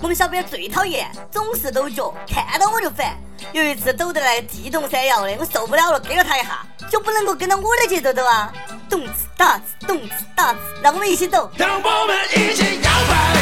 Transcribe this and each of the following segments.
我们小编最讨厌总是抖脚，看到我就烦。有一次抖得来地动山摇的，我受不了了，给了他一下，就不能够跟着我的节奏抖啊！动次打次，动次打次，让我们一起抖。让我们一起摇摆。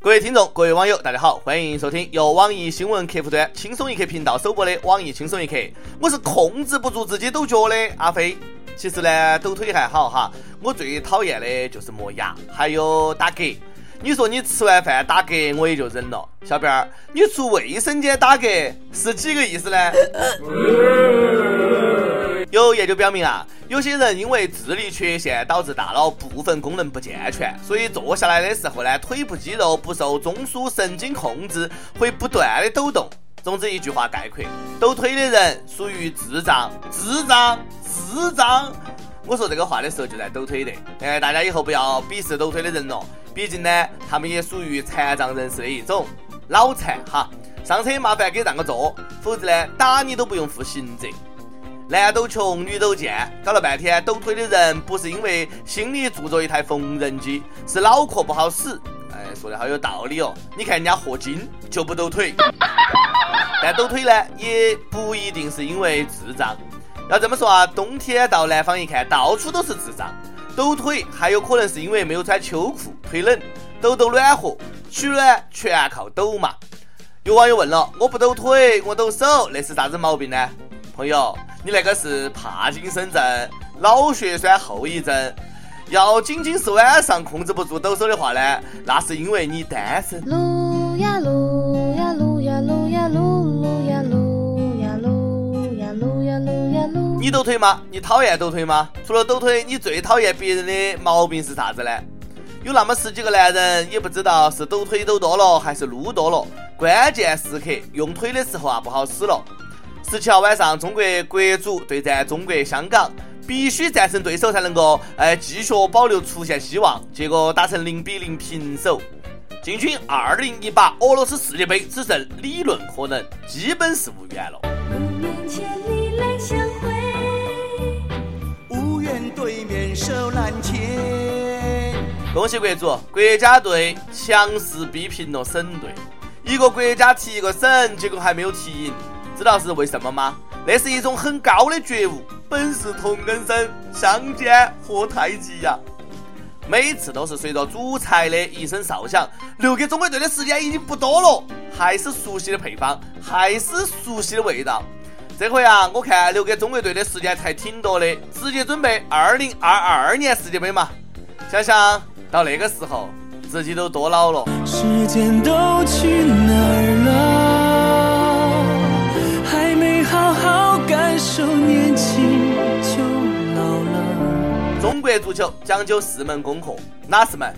各位听众，各位网友，大家好，欢迎收听由网易新闻客户端轻松一刻频道首播的网易轻松一刻。我是控制不住自己抖脚的阿飞。其实呢，抖腿还好哈，我最讨厌的就是磨牙，还有打嗝。你说你吃完饭打嗝，我也就忍了。小辫儿，你出卫生间打嗝是几个意思呢？有研究表明啊，有些人因为智力缺陷导致大脑部分功能不健全，所以坐下来的时候呢，腿部肌肉不受中枢神经控制，会不断的抖动。总之一句话概括，抖腿的人属于智障，智障，智障。我说这个话的时候就在抖腿的，哎，大家以后不要鄙视抖腿的人了，毕竟呢，他们也属于残障人士的一种，脑残哈。上车麻烦给让个座，否则呢，打你都不用负刑责。男抖穷，女抖贱，搞了半天抖腿的人不是因为心里住着一台缝纫机，是脑壳不好使。哎，说的好有道理哦。你看人家霍金就不抖腿，但抖腿呢也不一定是因为智障。要这么说啊，冬天到南方一看，到处都是智障。抖腿还有可能是因为没有穿秋裤，腿冷，抖抖暖和，取暖全靠抖嘛。有网友问了，我不抖腿，我抖手，那是啥子毛病呢？朋友。你那个是帕金森症、脑血栓后遗症，要仅仅是晚上控制不住抖手的话呢，那是因为你单身。撸呀撸抖腿吗？你讨厌抖腿吗？除了抖腿，你最讨厌别人的毛病是啥子呢？有那么十几个男人也不知道是抖腿抖多了还是撸多了，关键时刻用腿的时候啊不好使了。十七号晚上，中国国足对战中国香港，必须战胜对手才能够哎继续保留出线希望。结果打成零比零平手。进军二零一八俄罗斯世界杯，只剩理论可能，基本是无缘了。恭喜国足，国家队强势逼平了省队。一个国家踢一个省，结果还没有踢赢。知道是为什么吗？那是一种很高的觉悟。本是同根生，相煎何太急呀！每次都是随着主裁的一声哨响，留给中国队的时间已经不多了，还是熟悉的配方，还是熟悉的味道。这回啊，我看留给中国队的时间才挺多的，直接准备二零二二年世界杯嘛。想想到那个时候，自己都多老了。时间都去哪儿了？还没好好感受年轻就老了。中国足球讲究四门功课，哪四门？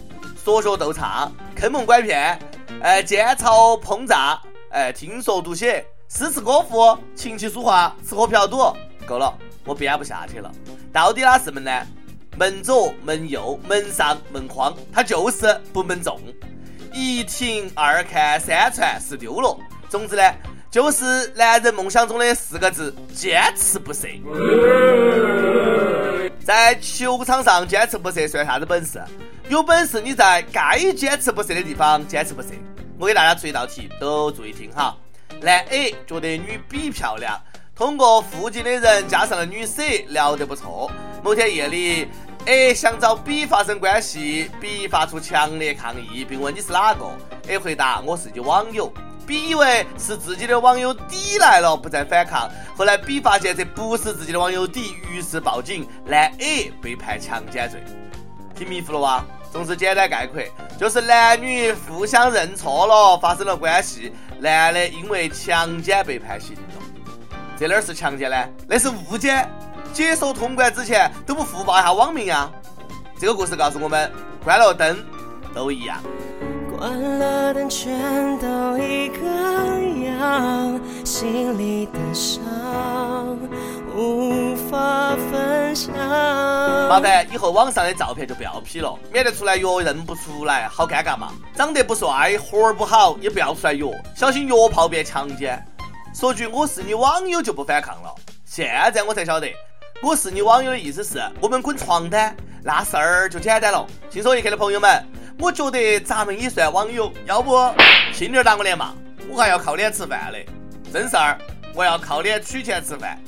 说学逗唱、坑蒙拐骗、哎煎炒烹炸、哎听说读写、诗词歌赋、琴棋书画、吃喝嫖赌。够了，我编不下去了。到底哪四门呢？门左、门右、门上、门框，它就是不门中。一停二看三传是丢了。总之呢。就是男人梦想中的四个字：坚持不懈。在球场上坚持不懈算啥子本事？有本事你在该坚持不懈的地方坚持不懈。我给大家出一道题，都注意听哈。男 A 觉得女 B 漂亮，通过附近的人加上了女 C 聊得不错。某天夜里，A 想找 B 发生关系，B 发出强烈抗议，并问你是哪个？A 回答我是你网友。B 以为是自己的网友 D 来了，不再反抗。后来 B 发现这不是自己的网友 D，于是报警，男 A 被判强奸罪。听迷糊了哇？总之简单概括，就是男女互相认错了，发生了关系，男的因为强奸被判刑了。这哪是强奸呢？那是误奸。解说通关之前都不互报一下网名啊？这个故事告诉我们，关了灯都一样。关了灯，全都一个样，心里的伤无法分享。麻烦以后网上的照片就不要 P 了，免得出来约认不出来，好尴尬嘛。长得不帅，活儿不好，也不要出来约，小心约炮变强奸。说句我是你网友就不反抗了。现在我才晓得，我是你网友的意思是我们滚床单，那事儿就简单了。轻松一刻的朋友们。我觉得咱们也算网友，要不轻点打我脸嘛？我还要靠脸吃饭嘞，真事儿，我要靠脸取钱吃饭。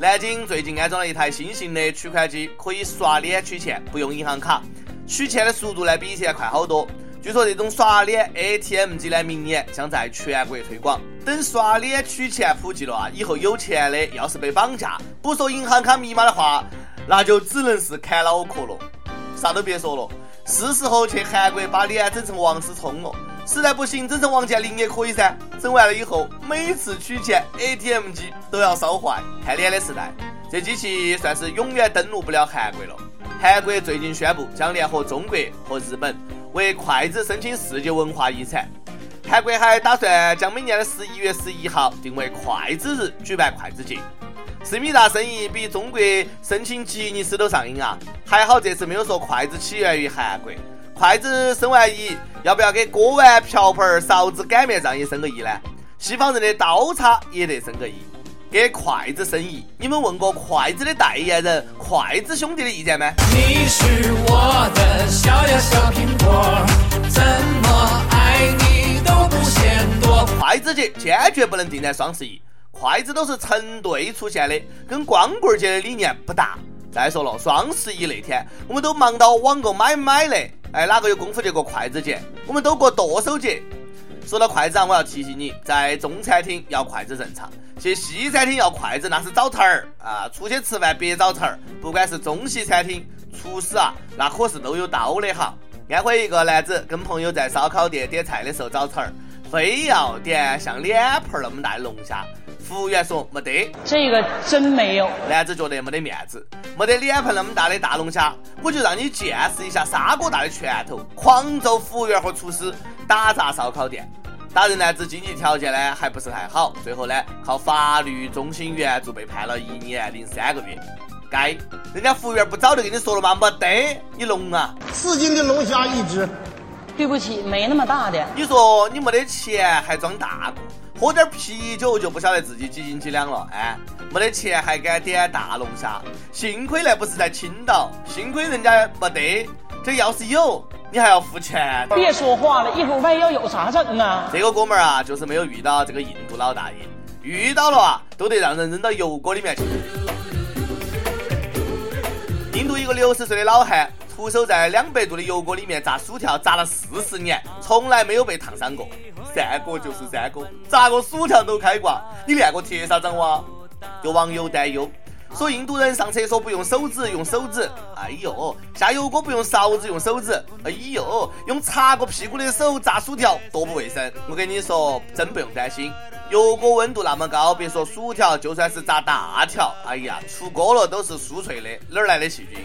南京最近安装了一台新型的取款机，可以刷脸取钱，不用银行卡，取钱的速度呢比以前快好多。据说这种刷脸 ATM 机呢，明年将在全国推广。等刷脸取钱普及了啊，以后有钱的要是被绑架，不说银行卡密码的话，那就只能是砍脑壳了。啥都别说了，是时候去韩国把脸整成王思聪了。实在不行，整成王健林也可以噻。整完了以后，每次取钱 ATM 机都要烧坏。看脸的时代，这机器算是永远登陆不了韩国了。韩国最近宣布将联合中国和日本。为筷子申请世界文化遗产，韩国还打算将每年的十一月十一号定为筷子日，举办筷子节。思密达生意比中国申请吉尼斯都上瘾啊！还好这次没有说筷子起源于韩国。筷子生完一，要不要给锅碗瓢盆、勺子、擀面杖也生个一呢？西方人的刀叉也得生个一。给筷子生意，你们问过筷子的代言人筷子兄弟的意见没？你是我的小呀小苹果，怎么爱。筷子节坚决不能定在双十一，筷子都是成对出现的，跟光棍节的理念不搭。再说了，双十一那天我们都忙到网购买买嘞，哎，哪个有功夫去过筷子节？我们都过剁手节。说到筷子啊，我要提醒你，在中餐厅要筷子正常。去西餐厅要筷子那是找茬儿啊！出去吃饭别找茬儿，不管是中西餐厅，厨师啊那可是都有刀的哈。安徽一个男子跟朋友在烧烤店点菜的时候找茬儿，非要点像脸盆那么大的龙虾，服务员说没得，这个真没有。男子觉得没得面子，没得脸盆那么大的大龙虾，我就让你见识一下砂锅大的拳头，狂揍服务员和厨师，打砸烧烤店。打人男子经济条件呢还不是太好，最后呢靠法律中心援助被判了一年零三个月。该，人家服务员不早就跟你说了吗？没得，你聋啊！四斤的龙虾一只，对不起，没那么大的。你说你没得钱还装大度喝点啤酒就不晓得自己几斤几两了？哎，没得钱还敢点大龙虾？幸亏那不是在青岛，幸亏人家没得。这要是有。你还要付钱？别说话了，一会儿万一要有啥整啊？这个哥们儿啊，就是没有遇到这个印度老大爷，遇到了啊，都得让人扔到油锅里面去。印度一个六十岁的老汉，徒手在两百度的油锅里面炸薯条，炸了四十年，从来没有被烫伤过。三哥就是三哥，炸个薯条都开挂，你练过铁砂掌哇？有网友担忧。说印度人上厕所不用手指，用手指。哎呦，下油锅不用勺子，用手指。哎呦，用擦过屁股的手炸薯条多不卫生。我跟你说，真不用担心，油锅温度那么高，别说薯条，就算是炸大条，哎呀，出锅了都是酥脆的，哪儿来的细菌？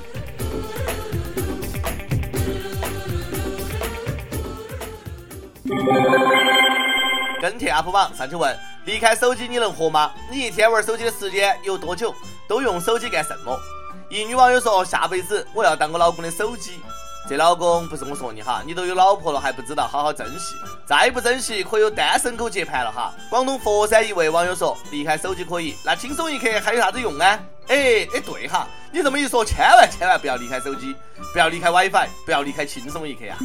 跟帖 UP 榜上去问：离开手机你能活吗？你一天玩手机的时间有多久？都用手机干什么？一女网友说：“下辈子我要当我老公的手机。”这老公不是我说你哈，你都有老婆了还不知道好好珍惜，再不珍惜可有单身狗接盘了哈。广东佛山一位网友说：“离开手机可以，那轻松一刻还有啥子用啊？”哎哎对哈，你这么一说，千万千万不要离开手机，不要离开 WiFi，不要离开轻松一刻啊。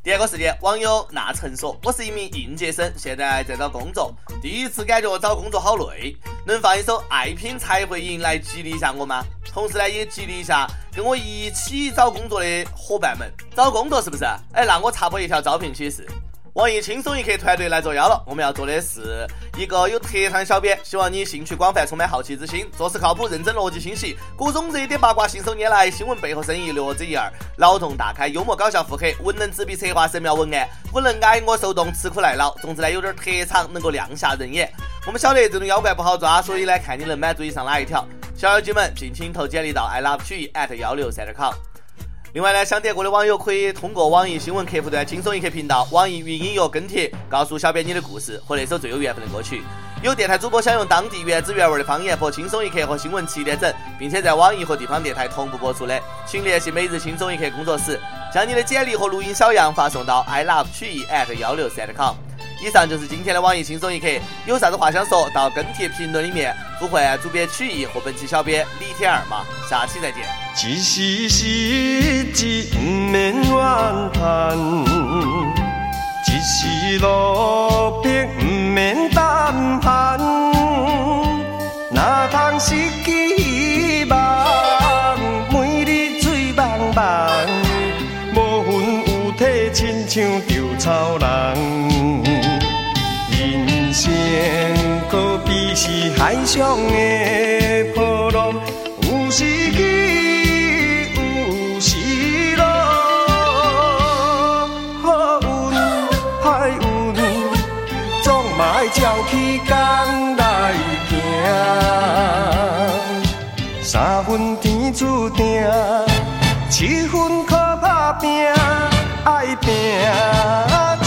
第二个事件，网友那成说：“我是一名应届生，现在在找工作。第一次感觉找工作好累，能放一首《爱拼才会赢》来激励一下我吗？同时呢，也激励一下跟我一起找工作的伙伴们。找工作是不是？哎，那我插播一条招聘启事。”网易轻松一刻团队来作妖了，我们要做的是一个有特长的小编，希望你兴趣广泛，充满好奇之心，做事靠谱，认真，逻辑清晰，各种热点八卦信手拈来，新闻背后深意略知一二，脑洞大开，幽默搞笑腹黑，文能执笔策划神妙文案，武能挨饿受冻，吃苦耐劳，总之呢有点特长，能够亮瞎人眼。我们晓得这种妖怪不好抓，所以呢看你能满足以上哪一条。小妖精们，尽情投简历到 i love 曲艺 at 幺六三点 com。另外呢，想点歌的网友可以通过网易新闻客户端“轻松一刻”频道、网易云音乐跟帖，告诉小编你的故事和那首最有缘分的歌曲。有电台主播想用当地原汁原味的方言播《轻松一刻》和新闻七点整，并且在网易和地方电台同步播出的，请联系每日轻松一刻工作室，将你的简历和录音小样发送到 i love 曲艺 at 幺六三 com。以上就是今天的网易轻松一刻，有啥子话想说到跟帖评论里面呼唤主编曲艺和本期小编李天二嘛，下期再见。一时失志不免怨叹，一时落魄不免胆寒，哪通失去希望？每日醉茫茫，无魂有体，亲像稻草。人海上的波浪，有时起，有时落。好运歹运，总嘛爱照起工来行。三分天注定，七分靠打拼，爱拼才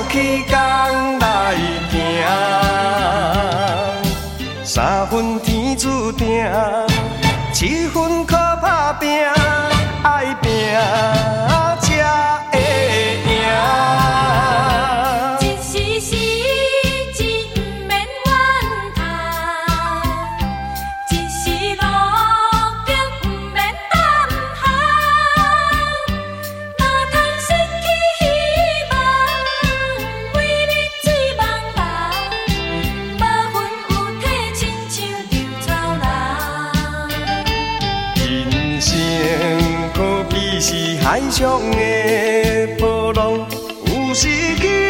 嘛爱照可比是海上的波浪，有时起，